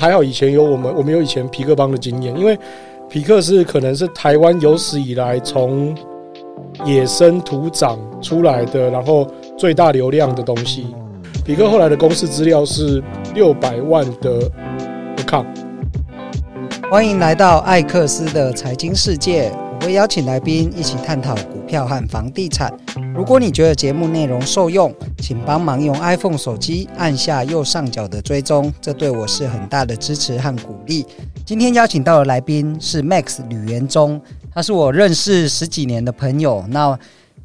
还好以前有我们，我们有以前皮克邦的经验，因为皮克是可能是台湾有史以来从野生土长出来的，然后最大流量的东西。皮克后来的公司资料是六百万的不看。欢迎来到艾克斯的财经世界。邀请来宾一起探讨股票和房地产。如果你觉得节目内容受用，请帮忙用 iPhone 手机按下右上角的追踪，这对我是很大的支持和鼓励。今天邀请到的来宾是 Max 吕元忠，他是我认识十几年的朋友，那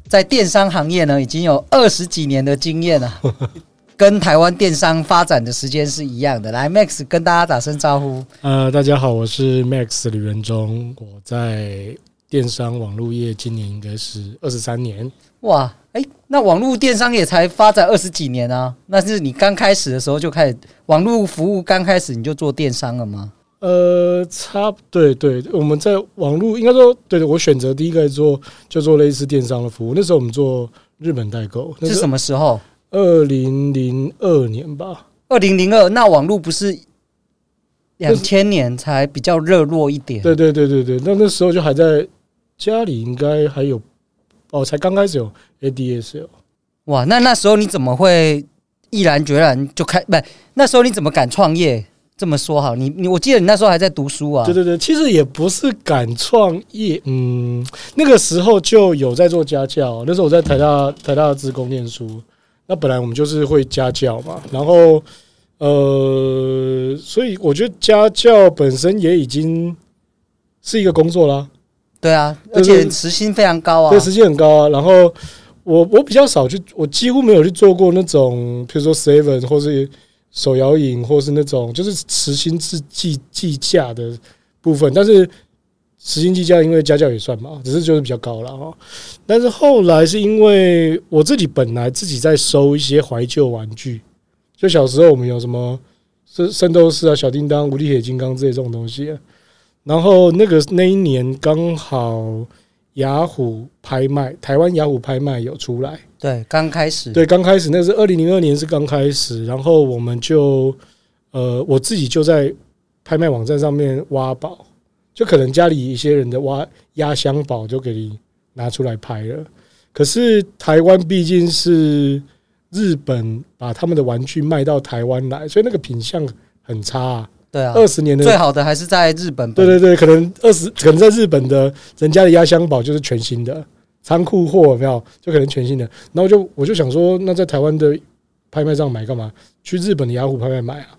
在电商行业呢，已经有二十几年的经验了，跟台湾电商发展的时间是一样的。来，Max 跟大家打声招呼。呃，大家好，我是 Max 吕元忠，我在。电商网络业今年应该是二十三年哇！哎、欸，那网络电商也才发展二十几年啊？那是你刚开始的时候就开始网络服务，刚开始你就做电商了吗？呃，差对对，我们在网络应该说对对，我选择第一个做就做类似电商的服务。那时候我们做日本代购，那是什么时候？二零零二年吧。二零零二，那网络不是两千年才比较热络一点？对对对对对，那那时候就还在。家里应该还有哦，才刚开始有 ADSL。哇，那那时候你怎么会毅然决然就开？不，那时候你怎么敢创业？这么说好，你你我记得你那时候还在读书啊。对对对，其实也不是敢创业，嗯，那个时候就有在做家教。那时候我在台大台大职工念书，那本来我们就是会家教嘛，然后呃，所以我觉得家教本身也已经是一个工作啦。对啊，而且时薪非常高啊！对，时薪很高啊。然后我我比较少去，我几乎没有去做过那种，比如说 Seven 或是手摇饮，或是那种就是时薪是计计价的部分。但是时薪计价，因为家教也算嘛，只是就是比较高了哈。但是后来是因为我自己本来自己在收一些怀旧玩具，就小时候我们有什么圣圣斗士啊、小叮当、无敌铁金刚这些这种东西啊。然后那个那一年刚好雅虎拍卖，台湾雅虎拍卖有出来，对，刚开始，对，刚开始，那是二零零二年是刚开始，然后我们就呃，我自己就在拍卖网站上面挖宝，就可能家里一些人的挖压箱宝就给你拿出来拍了。可是台湾毕竟是日本把他们的玩具卖到台湾来，所以那个品相很差啊。对啊，二十年的最好的还是在日本。对对对，可能二十，可能在日本的人家的压箱宝就是全新的仓库货，有没有？就可能全新的。然后就我就想说，那在台湾的拍卖上买干嘛？去日本的雅虎拍卖买啊？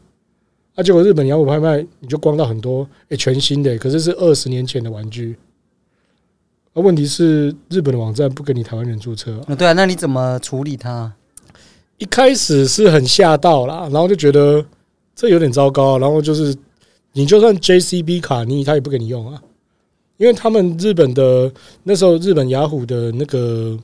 啊，结果日本雅虎拍卖你就逛到很多诶，全新的，可是是二十年前的玩具。那问题是日本的网站不给你台湾人注册啊？对啊，那你怎么处理它？一开始是很吓到啦，然后就觉得。这有点糟糕，然后就是你就算 JCB 卡，你他也不给你用啊，因为他们日本的那时候日本雅虎的那个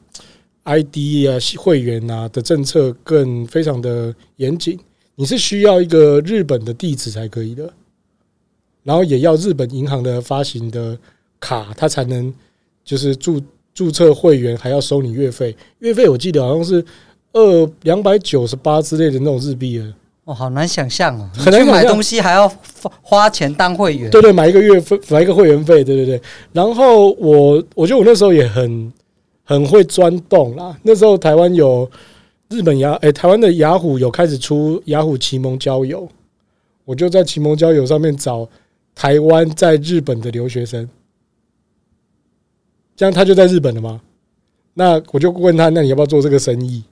ID 啊会员啊的政策更非常的严谨，你是需要一个日本的地址才可以的，然后也要日本银行的发行的卡，它才能就是注注册会员，还要收你月费，月费我记得好像是二两百九十八之类的那种日币啊。好难想象哦！很难买东西还要花钱当会员，对对，买一个月费，买一个会员费，对对对。然后我，我觉得我那时候也很很会钻洞啦。那时候台湾有日本雅，哎，台湾的雅虎有开始出雅虎奇盟交友，我就在奇盟交友上面找台湾在日本的留学生，这样他就在日本了吗？那我就问他，那你要不要做这个生意？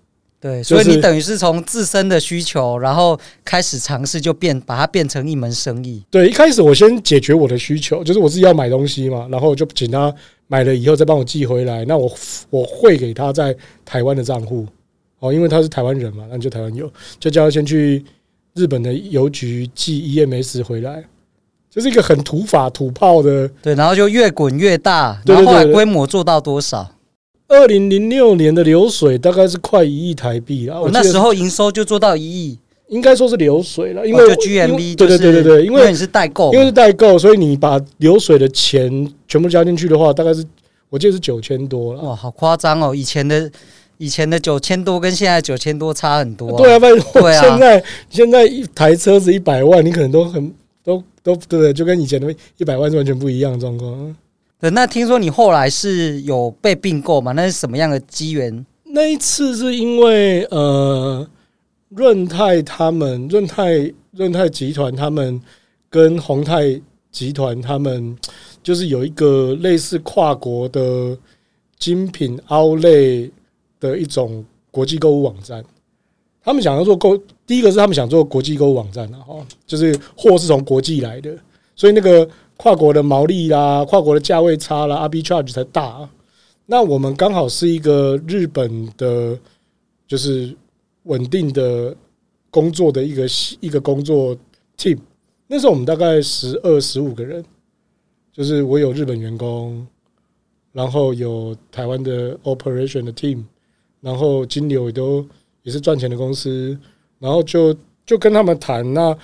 对，所以你等于是从自身的需求，然后开始尝试，就变把它变成一门生意。对，一开始我先解决我的需求，就是我自己要买东西嘛，然后就请他买了以后再帮我寄回来。那我我汇给他在台湾的账户哦，因为他是台湾人嘛，那就台湾邮，就叫他先去日本的邮局寄 EMS 回来，就是一个很土法土炮的。对，然后就越滚越大，然后后来规模做到多少？二零零六年的流水大概是快一亿台币了。我那时候营收就做到一亿，应该说是流水了，因为 GMV 对对对对对，因为你是代购，因为是代购，所以你把流水的钱全部加进去的话，大概是我记得是九千多了。哇，好夸张哦！以前的以前的九千多跟现在九千多差很多。对啊，不然现在现在一台车子一百万，你可能都很都都对对，就跟以前的一百万是完全不一样的状况。那听说你后来是有被并购吗？那是什么样的机缘？那一次是因为呃，润泰他们润泰润泰集团他们跟宏泰集团他们就是有一个类似跨国的精品 Outlet 的一种国际购物网站。他们想要做购，第一个是他们想做国际购物网站的哈，就是货是从国际来的，所以那个。跨国的毛利啦，跨国的价位差啦，R B charge 才大。那我们刚好是一个日本的，就是稳定的工作的一个一个工作 team。那时候我们大概十二十五个人，就是我有日本员工，然后有台湾的 operation 的 team，然后金流也都也是赚钱的公司，然后就就跟他们谈那。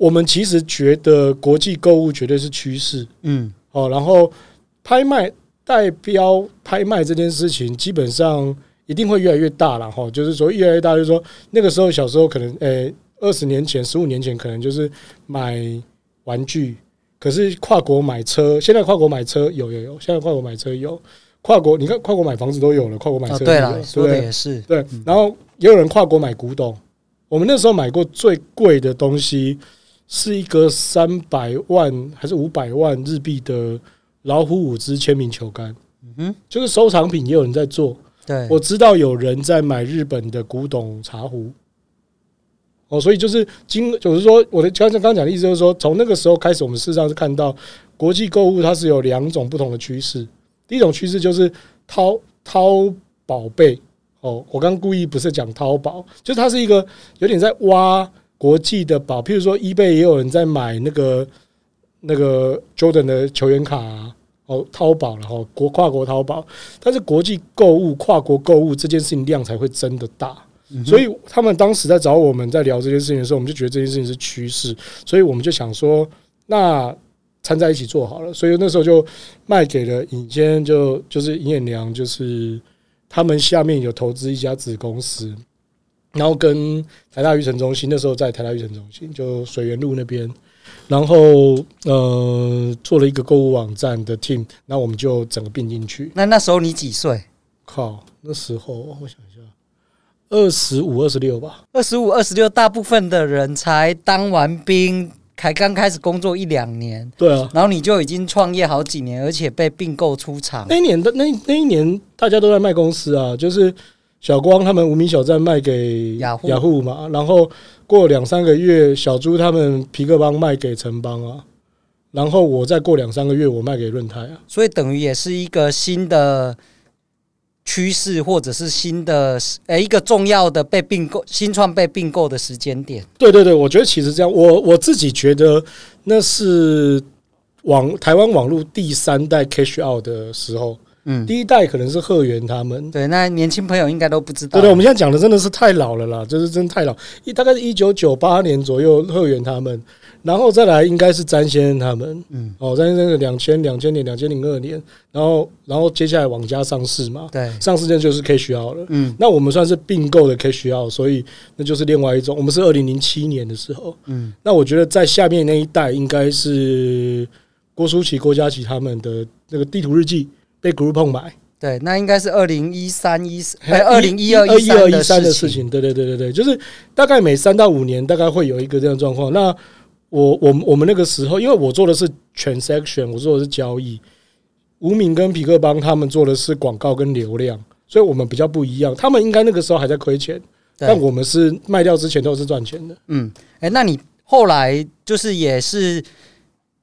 我们其实觉得国际购物绝对是趋势，嗯，好，然后拍卖代标拍卖这件事情，基本上一定会越来越大了哈。就是说越来越大，就是说那个时候小时候可能，诶，二十年前、十五年前可能就是买玩具，可是跨国买车，现在跨国买车有有有，现在跨国买车有跨国，你看跨国买房子都有了，跨国买车对了，说的也是对。然后也有人跨国买古董，我们那时候买过最贵的东西。是一个三百万还是五百万日币的老虎伍兹签名球杆，嗯哼，就是收藏品也有人在做。对，我知道有人在买日本的古董茶壶。哦，所以就是今就是说，我的刚才刚讲的意思就是说，从那个时候开始，我们事实上是看到国际购物它是有两种不同的趋势。第一种趋势就是淘淘宝贝。哦，我刚刚故意不是讲淘宝，就是它是一个有点在挖。国际的宝，譬如说，eBay 也有人在买那个那个 Jordan 的球员卡啊，哦，淘宝了哈，国跨国淘宝，但是国际购物、跨国购物这件事情量才会真的大，所以他们当时在找我们在聊这件事情的时候，我们就觉得这件事情是趋势，所以我们就想说，那掺在一起做好了，所以那时候就卖给了尹坚，就就是尹衍良，就是他们下面有投资一家子公司。然后跟台大育成中心，那时候在台大育成中心，就水源路那边，然后呃做了一个购物网站的 team，那我们就整个并进去。那那时候你几岁？靠，那时候我想一下，二十五、二十六吧。二十五、二十六，大部分的人才当完兵，才刚开始工作一两年。对啊，然后你就已经创业好几年，而且被并购出厂。那一年的那那一年，大家都在卖公司啊，就是。小光他们无名小站卖给雅虎雅虎嘛，然后过两三个月，小猪他们皮克邦卖给城邦啊，然后我再过两三个月，我卖给润泰啊，所以等于也是一个新的趋势，或者是新的诶一个重要的被并购、新创被并购的时间点。对对对，我觉得其实这样，我我自己觉得那是网台湾网络第三代 cash out 的时候。嗯，第一代可能是贺元他们，对，那年轻朋友应该都不知道。对对，我们现在讲的真的是太老了啦，就是真的太老，一大概是一九九八年左右，贺元他们，然后再来应该是詹先生他们，嗯，哦，詹先生是两千两千年两千零二年，然后然后接下来网家上市嘛，对，上市那就是 cash out 了，嗯，那我们算是并购的 cash out，所以那就是另外一种，我们是二零零七年的时候，嗯，那我觉得在下面那一代应该是郭书奇、郭嘉琪他们的那个地图日记。被 Groupon 买，对，那应该是二零一三一四，哎，二零一二一二一三的事情，对对对对对，就是大概每三到五年，大概会有一个这样状况。那我我我们那个时候，因为我做的是 transaction，我做的是交易，无名跟皮克邦他们做的是广告跟流量，所以我们比较不一样。他们应该那个时候还在亏钱，但我们是卖掉之前都是赚钱的。嗯，哎，那你后来就是也是。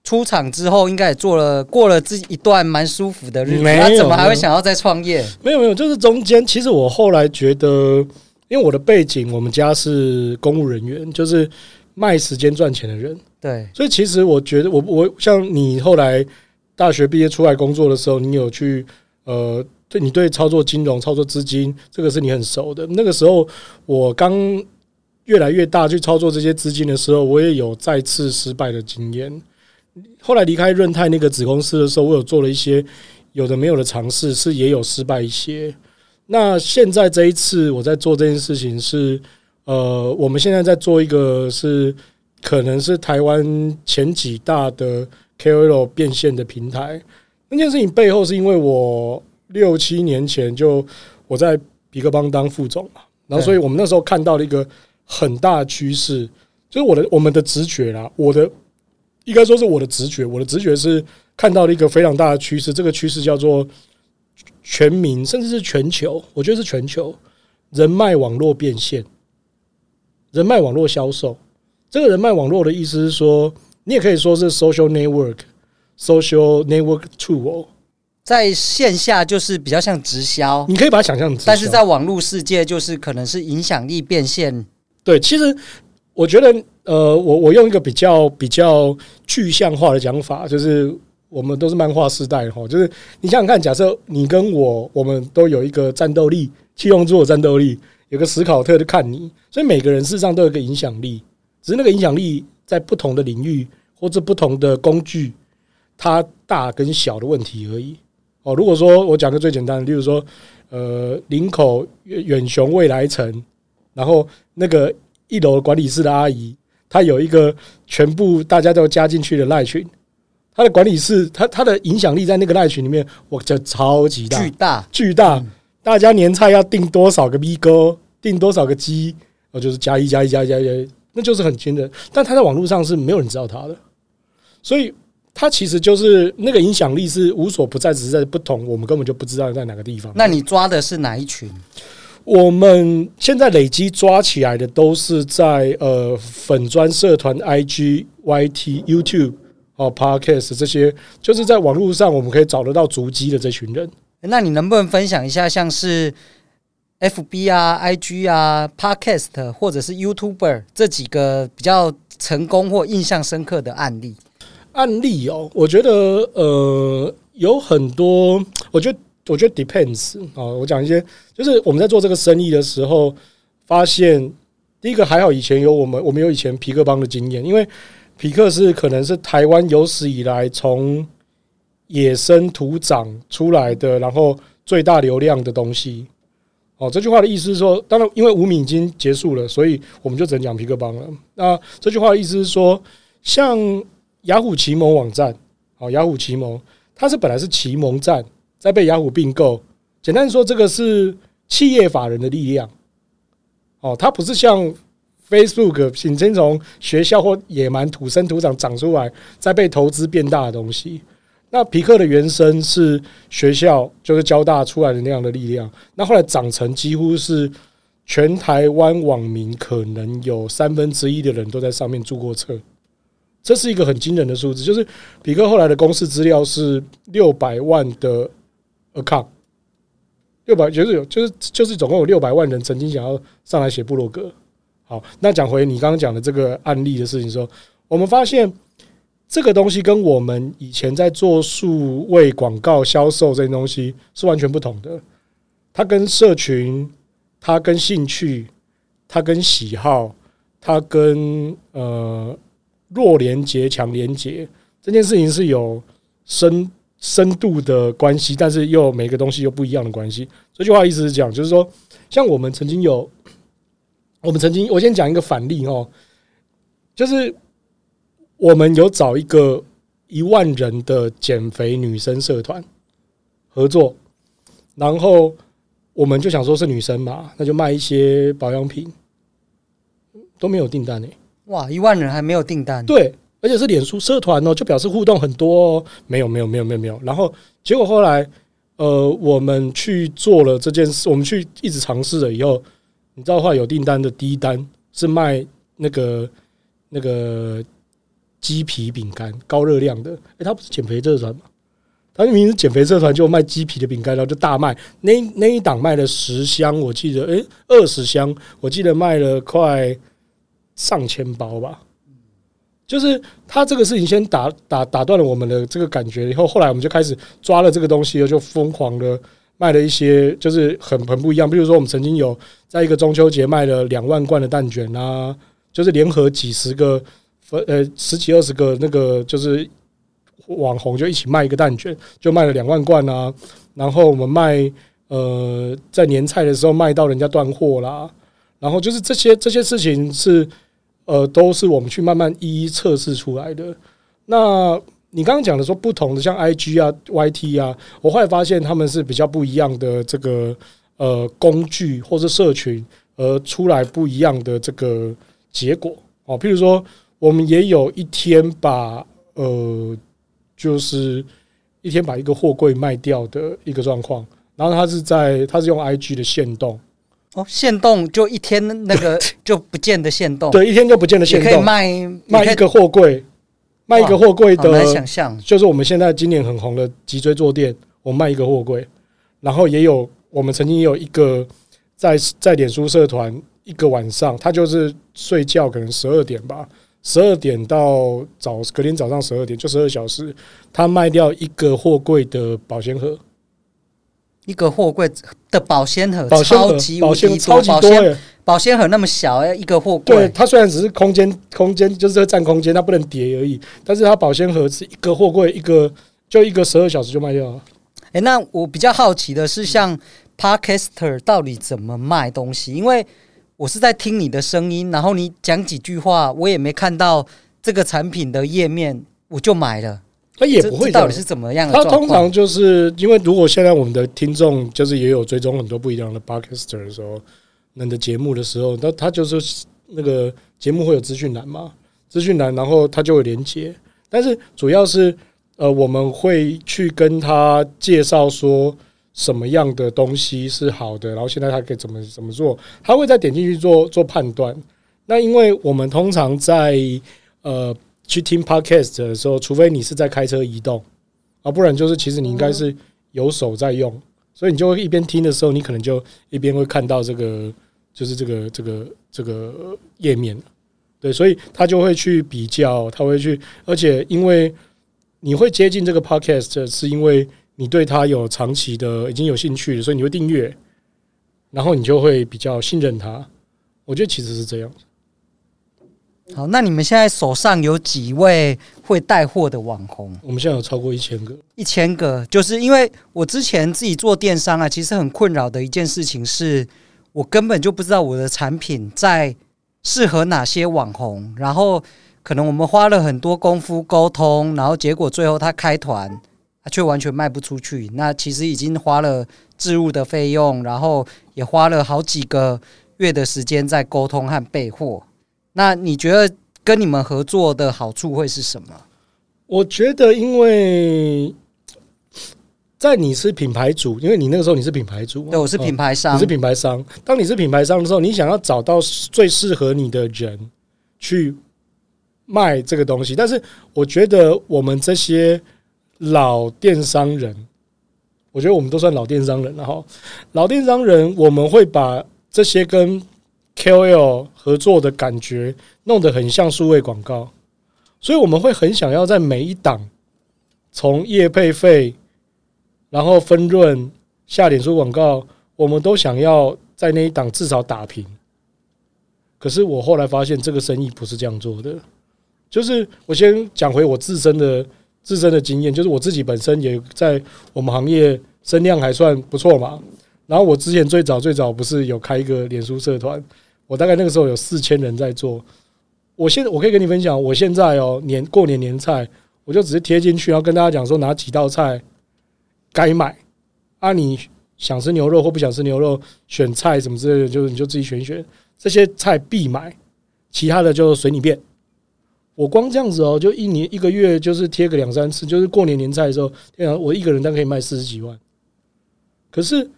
出场之后，应该也做了过了自己一段蛮舒服的日子。他怎么还会想要再创业？没有没有，就是中间，其实我后来觉得，因为我的背景，我们家是公务人员，就是卖时间赚钱的人。对，所以其实我觉得我，我我像你后来大学毕业出来工作的时候，你有去呃，对你对操作金融、操作资金，这个是你很熟的。那个时候我刚越来越大去操作这些资金的时候，我也有再次失败的经验。后来离开润泰那个子公司的时候，我有做了一些有的没有的尝试，是也有失败一些。那现在这一次我在做这件事情是，呃，我们现在在做一个是可能是台湾前几大的 KOL 变现的平台。那件事情背后是因为我六七年前就我在比克邦当副总嘛，然后所以我们那时候看到了一个很大的趋势，就是我的我们的直觉啦，我的应该说是我的直觉，我的直觉是看到了一个非常大的趋势，这个趋势叫做全民甚至是全球，我觉得是全球人脉网络变现，人脉网络销售。这个人脉网络的意思是说，你也可以说是 social network。Social network tool 在线下就是比较像直销，你可以把它想象，但是在网络世界就是可能是影响力变现。对，其实我觉得，呃，我我用一个比较比较具象化的讲法，就是我们都是漫画时代哈，就是你想想看，假设你跟我，我们都有一个战斗力，七龙珠的战斗力，有个史考特就看你，所以每个人事实上都有一个影响力，只是那个影响力在不同的领域或者不同的工具。它大跟小的问题而已哦。如果说我讲个最简单的，例如说，呃，林口远雄未来城，然后那个一楼管理室的阿姨，她有一个全部大家都加进去的赖群，他的管理是他他的影响力在那个赖群里面，我叫超级大，巨大巨大。大家年菜要订多少个 B 哥，订多少个鸡，哦，就是加一加一加一加一，那就是很惊人。但他在网络上是没有人知道他的，所以。他其实就是那个影响力是无所不在，只是在不同，我们根本就不知道在哪个地方。那你抓的是哪一群？我们现在累积抓起来的都是在呃粉砖社团、IG、YT、YouTube 哦、Podcast 这些，就是在网络上我们可以找得到足迹的这群人。那你能不能分享一下，像是 FB 啊、IG 啊、Podcast 或者是 YouTuber 这几个比较成功或印象深刻的案例？案例哦，我觉得呃有很多，我觉得我觉得 depends 啊。我讲一些，就是我们在做这个生意的时候，发现第一个还好，以前有我们，我们有以前皮克邦的经验，因为皮克是可能是台湾有史以来从野生土长出来的，然后最大流量的东西。哦，这句话的意思是说，当然因为无名已经结束了，所以我们就只能讲皮克邦了。那这句话的意思是说，像。雅虎奇摩网站，好，雅虎奇摩，它是本来是奇摩站，在被雅虎并购。简单说，这个是企业法人的力量。哦，它不是像 Facebook 仅仅从学校或野蛮土生土长长出来，再被投资变大的东西。那匹克的原生是学校，就是交大出来的那样的力量。那后来长成几乎是全台湾网民可能有三分之一的人都在上面注过册。这是一个很惊人的数字，就是痞客后来的公司资料是六百万的 account，六百就是有，就是就是总共有六百万人曾经想要上来写部落格。好，那讲回你刚刚讲的这个案例的事情，说我们发现这个东西跟我们以前在做数位广告销售这些东西是完全不同的。它跟社群，它跟兴趣，它跟喜好，它跟呃。弱连结、强连结这件事情是有深深度的关系，但是又每个东西又不一样的关系。这句话意思是讲，就是说，像我们曾经有，我们曾经，我先讲一个反例哦，就是我们有找一个一万人的减肥女生社团合作，然后我们就想说是女生嘛，那就卖一些保养品，都没有订单诶。哇，一万人还没有订单？对，而且是脸书社团哦，就表示互动很多哦。没有，没有，没有，没有，没有。然后结果后来，呃，我们去做了这件事，我们去一直尝试了以后，你知道话有订单的第一单是卖那个那个鸡皮饼干，高热量的。哎，他不是减肥社团吗？他明明是减肥社团，就卖鸡皮的饼干，然后就大卖。那那一档卖了十箱，我记得，哎，二十箱，我记得卖了快。上千包吧，就是他这个事情先打打打断了我们的这个感觉，以后后来我们就开始抓了这个东西，就疯狂的卖了一些，就是很很不一样。比如说，我们曾经有在一个中秋节卖了两万罐的蛋卷啊，就是联合几十个分呃十几二十个那个就是网红就一起卖一个蛋卷，就卖了两万罐啊。然后我们卖呃在年菜的时候卖到人家断货啦，然后就是这些这些事情是。呃，都是我们去慢慢一一测试出来的。那你刚刚讲的说不同的，像 IG 啊、YT 啊，我后来发现他们是比较不一样的这个呃工具或是社群，而出来不一样的这个结果哦。譬如说，我们也有一天把呃，就是一天把一个货柜卖掉的一个状况，然后他是在他是用 IG 的限动。哦，限动就一天那个 就不见得限动，对，一天就不见得限动，可以卖卖一个货柜，卖一个货柜的，来想象，就是我们现在今年很红的脊椎坐垫，我卖一个货柜，然后也有我们曾经也有一个在在脸书社团一个晚上，他就是睡觉可能十二点吧，十二点到早隔天早上十二点就十二小时，他卖掉一个货柜的保鲜盒。一个货柜的保鲜盒，超级无敌超级多耶！保鲜盒那么小，一个货柜。对，它虽然只是空间，空间就是占空间，它不能叠而已。但是它保鲜盒是一个货柜，一个就一个十二小时就卖掉了。哎，那我比较好奇的是，像 Podcaster 到底怎么卖东西？因为我是在听你的声音，然后你讲几句话，我也没看到这个产品的页面，我就买了。他也不会，到底是怎么样的？他通常就是因为，如果现在我们的听众就是也有追踪很多不一样的 Podcaster 的时候，那的节目的时候，那他就是那个节目会有资讯栏嘛，资讯栏，然后他就会连接。但是主要是呃，我们会去跟他介绍说什么样的东西是好的，然后现在他可以怎么怎么做，他会再点进去做做判断。那因为我们通常在呃。去听 podcast 的时候，除非你是在开车移动啊，不然就是其实你应该是有手在用，所以你就会一边听的时候，你可能就一边会看到这个，就是这个这个这个页面，对，所以他就会去比较，他会去，而且因为你会接近这个 podcast，是因为你对他有长期的已经有兴趣，所以你会订阅，然后你就会比较信任他。我觉得其实是这样。好，那你们现在手上有几位会带货的网红？我们现在有超过一千个，一千个，就是因为我之前自己做电商啊，其实很困扰的一件事情是，我根本就不知道我的产品在适合哪些网红，然后可能我们花了很多功夫沟通，然后结果最后他开团，他却完全卖不出去。那其实已经花了置入的费用，然后也花了好几个月的时间在沟通和备货。那你觉得跟你们合作的好处会是什么？我觉得，因为在你是品牌主，因为你那个时候你是品牌主，对，我是品牌商，你是品牌商。当你是品牌商的时候，你想要找到最适合你的人去卖这个东西。但是，我觉得我们这些老电商人，我觉得我们都算老电商人了哈。老电商人，我们会把这些跟 KOL 合作的感觉弄得很像数位广告，所以我们会很想要在每一档从业配费，然后分润下脸书广告，我们都想要在那一档至少打平。可是我后来发现这个生意不是这样做的，就是我先讲回我自身的自身的经验，就是我自己本身也在我们行业声量还算不错嘛。然后我之前最早最早不是有开一个脸书社团。我大概那个时候有四千人在做，我现在我可以跟你分享，我现在哦年过年年菜，我就只是贴进去，然后跟大家讲说哪几道菜该买啊，你想吃牛肉或不想吃牛肉，选菜什么之类的，就是你就自己选选，这些菜必买，其他的就随你便。我光这样子哦，就一年一个月就是贴个两三次，就是过年年菜的时候，我一个人大概可以卖四十几万。可是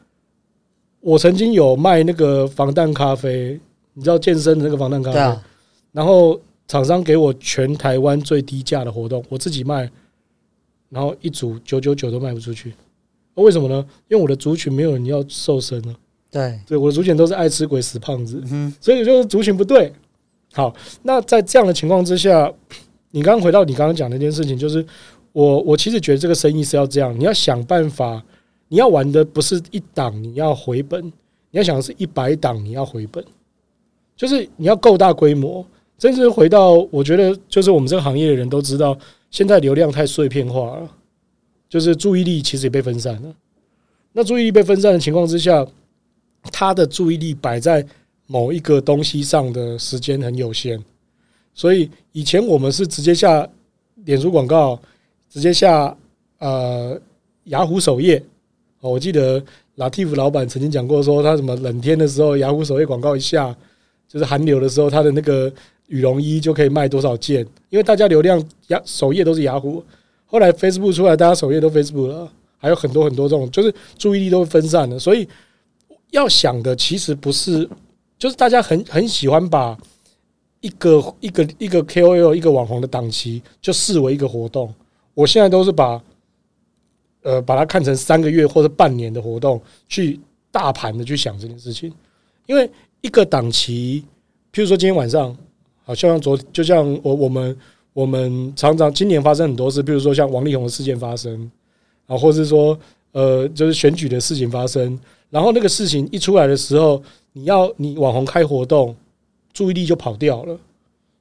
我曾经有卖那个防弹咖啡。你知道健身的那个防弹咖啡，啊、然后厂商给我全台湾最低价的活动，我自己卖，然后一组九九九都卖不出去，为什么呢？因为我的族群没有人要瘦身了，对，对，我的族群都是爱吃鬼死胖子，嗯，所以就是族群不对。好，那在这样的情况之下，你刚刚回到你刚刚讲的那件事情，就是我我其实觉得这个生意是要这样，你要想办法，你要玩的不是一档你要回本，你要想的是一百档你要回本。就是你要够大规模，甚至回到我觉得，就是我们这个行业的人都知道，现在流量太碎片化了，就是注意力其实也被分散了。那注意力被分散的情况之下，他的注意力摆在某一个东西上的时间很有限，所以以前我们是直接下脸书广告，直接下呃雅虎首页。哦，我记得 Latif 老板曾经讲过，说他什么冷天的时候，雅虎首页广告一下，就是寒流的时候，他的那个羽绒衣就可以卖多少件，因为大家流量雅首页都是雅虎。后来 Facebook 出来，大家首页都 Facebook 了，还有很多很多这种，就是注意力都分散了。所以要想的其实不是，就是大家很很喜欢把一个一个一个 KOL 一个网红的档期就视为一个活动。我现在都是把。呃，把它看成三个月或者半年的活动，去大盘的去想这件事情。因为一个档期，譬如说今天晚上，好像昨就像我我们我们常常今年发生很多事，譬如说像王力宏的事件发生，啊，或是说呃，就是选举的事情发生，然后那个事情一出来的时候，你要你网红开活动，注意力就跑掉了。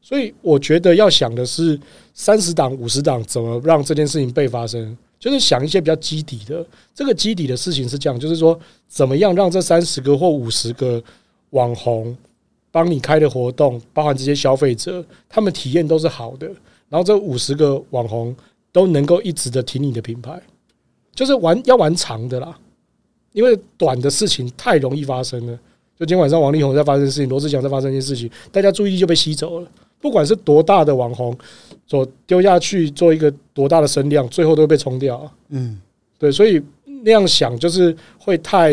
所以我觉得要想的是三十档、五十档，怎么让这件事情被发生。就是想一些比较基底的，这个基底的事情是这样，就是说怎么样让这三十个或五十个网红帮你开的活动，包含这些消费者，他们体验都是好的，然后这五十个网红都能够一直的挺你的品牌，就是玩要玩长的啦，因为短的事情太容易发生了。就今天晚上王力宏在发生事情，罗志祥在发生一件事情，大家注意力就被吸走了。不管是多大的网红，所丢下去做一个多大的声量，最后都会被冲掉。嗯，对，所以那样想就是会太、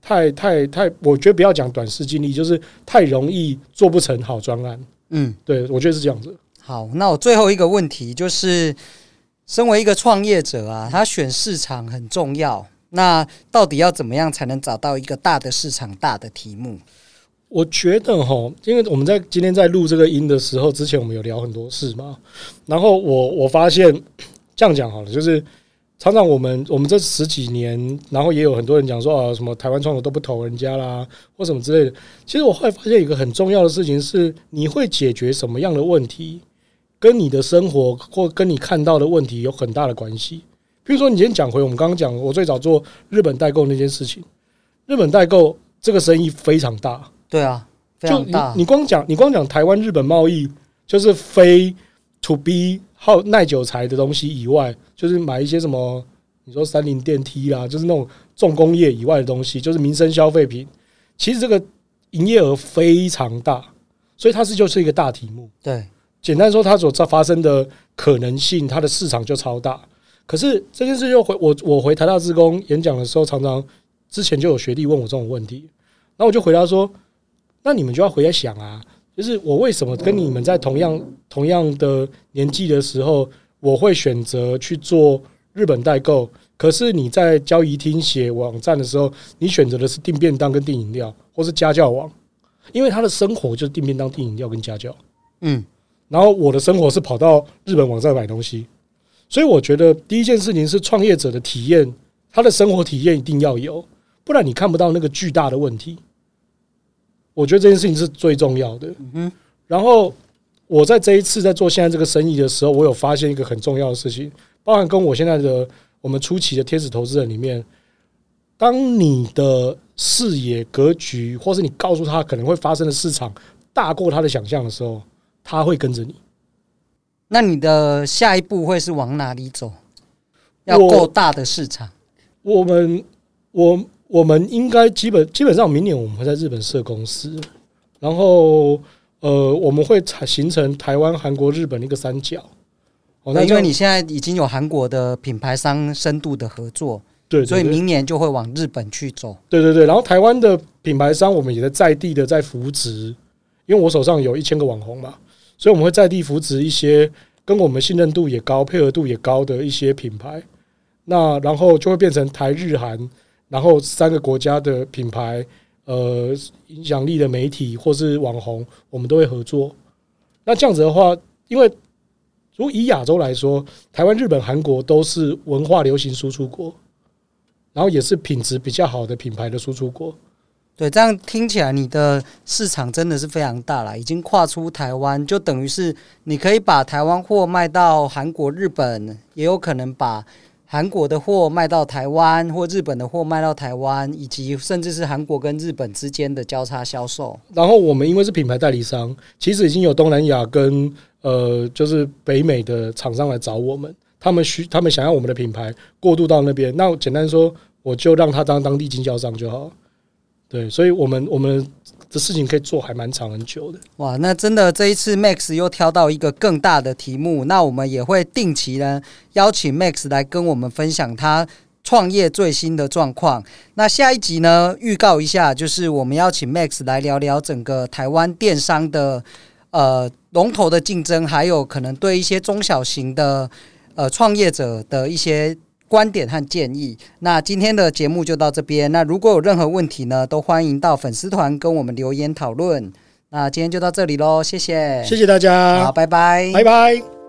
太、太、太，我觉得不要讲短视经历，就是太容易做不成好专案。嗯，对，我觉得是这样子。好，那我最后一个问题就是，身为一个创业者啊，他选市场很重要。那到底要怎么样才能找到一个大的市场、大的题目？我觉得哈，因为我们在今天在录这个音的时候，之前我们有聊很多事嘛。然后我我发现这样讲好了，就是常常我们我们这十几年，然后也有很多人讲说啊，什么台湾创投都不投人家啦，或什么之类的。其实我后来发现一个很重要的事情是，你会解决什么样的问题，跟你的生活或跟你看到的问题有很大的关系。比如说，你今天讲回我们刚刚讲，我最早做日本代购那件事情，日本代购这个生意非常大。对啊，非常大。就你，你光讲，你光讲台湾日本贸易，就是非 to B 好耐久材的东西以外，就是买一些什么，你说三菱电梯啦，就是那种重工业以外的东西，就是民生消费品。其实这个营业额非常大，所以它是就是一个大题目。对，简单说，它所发生的可能性，它的市场就超大。可是这件事又回我，我回台大职工演讲的时候，常常之前就有学弟问我这种问题，那我就回答说。那你们就要回来想啊，就是我为什么跟你们在同样同样的年纪的时候，我会选择去做日本代购，可是你在交易厅写网站的时候，你选择的是订便当跟订饮料，或是家教网，因为他的生活就是订便当、订饮料跟家教。嗯，然后我的生活是跑到日本网站买东西，所以我觉得第一件事情是创业者的体验，他的生活体验一定要有，不然你看不到那个巨大的问题。我觉得这件事情是最重要的。嗯然后我在这一次在做现在这个生意的时候，我有发现一个很重要的事情，包含跟我现在的我们初期的天使投资人里面，当你的视野格局，或是你告诉他可能会发生的市场大过他的想象的时候，他会跟着你。那你的下一步会是往哪里走？要够大的市场。我们我。我们应该基本基本上明年我们会在日本设公司，然后呃我们会产形成台湾、韩国、日本的一个三角。哦，那因为你现在已经有韩国的品牌商深度的合作，对，所以明年就会往日本去走。对对对，然后台湾的品牌商我们也在在地的在扶植，因为我手上有一千个网红嘛，所以我们会在地扶植一些跟我们信任度也高、配合度也高的一些品牌。那然后就会变成台日韩。然后三个国家的品牌，呃，影响力的媒体或是网红，我们都会合作。那这样子的话，因为如果以亚洲来说，台湾、日本、韩国都是文化流行输出国，然后也是品质比较好的品牌的输出国。对，这样听起来，你的市场真的是非常大了，已经跨出台湾，就等于是你可以把台湾货卖到韩国、日本，也有可能把。韩国的货卖到台湾，或日本的货卖到台湾，以及甚至是韩国跟日本之间的交叉销售。然后我们因为是品牌代理商，其实已经有东南亚跟呃，就是北美的厂商来找我们，他们需他们想要我们的品牌过渡到那边。那简单说，我就让他当当地经销商就好。对，所以我们我们。这事情可以做还蛮长很久的哇！那真的这一次 Max 又挑到一个更大的题目，那我们也会定期呢邀请 Max 来跟我们分享他创业最新的状况。那下一集呢，预告一下，就是我们邀请 Max 来聊聊整个台湾电商的呃龙头的竞争，还有可能对一些中小型的呃创业者的一些。观点和建议。那今天的节目就到这边。那如果有任何问题呢，都欢迎到粉丝团跟我们留言讨论。那今天就到这里喽，谢谢，谢谢大家，好，拜拜，拜拜。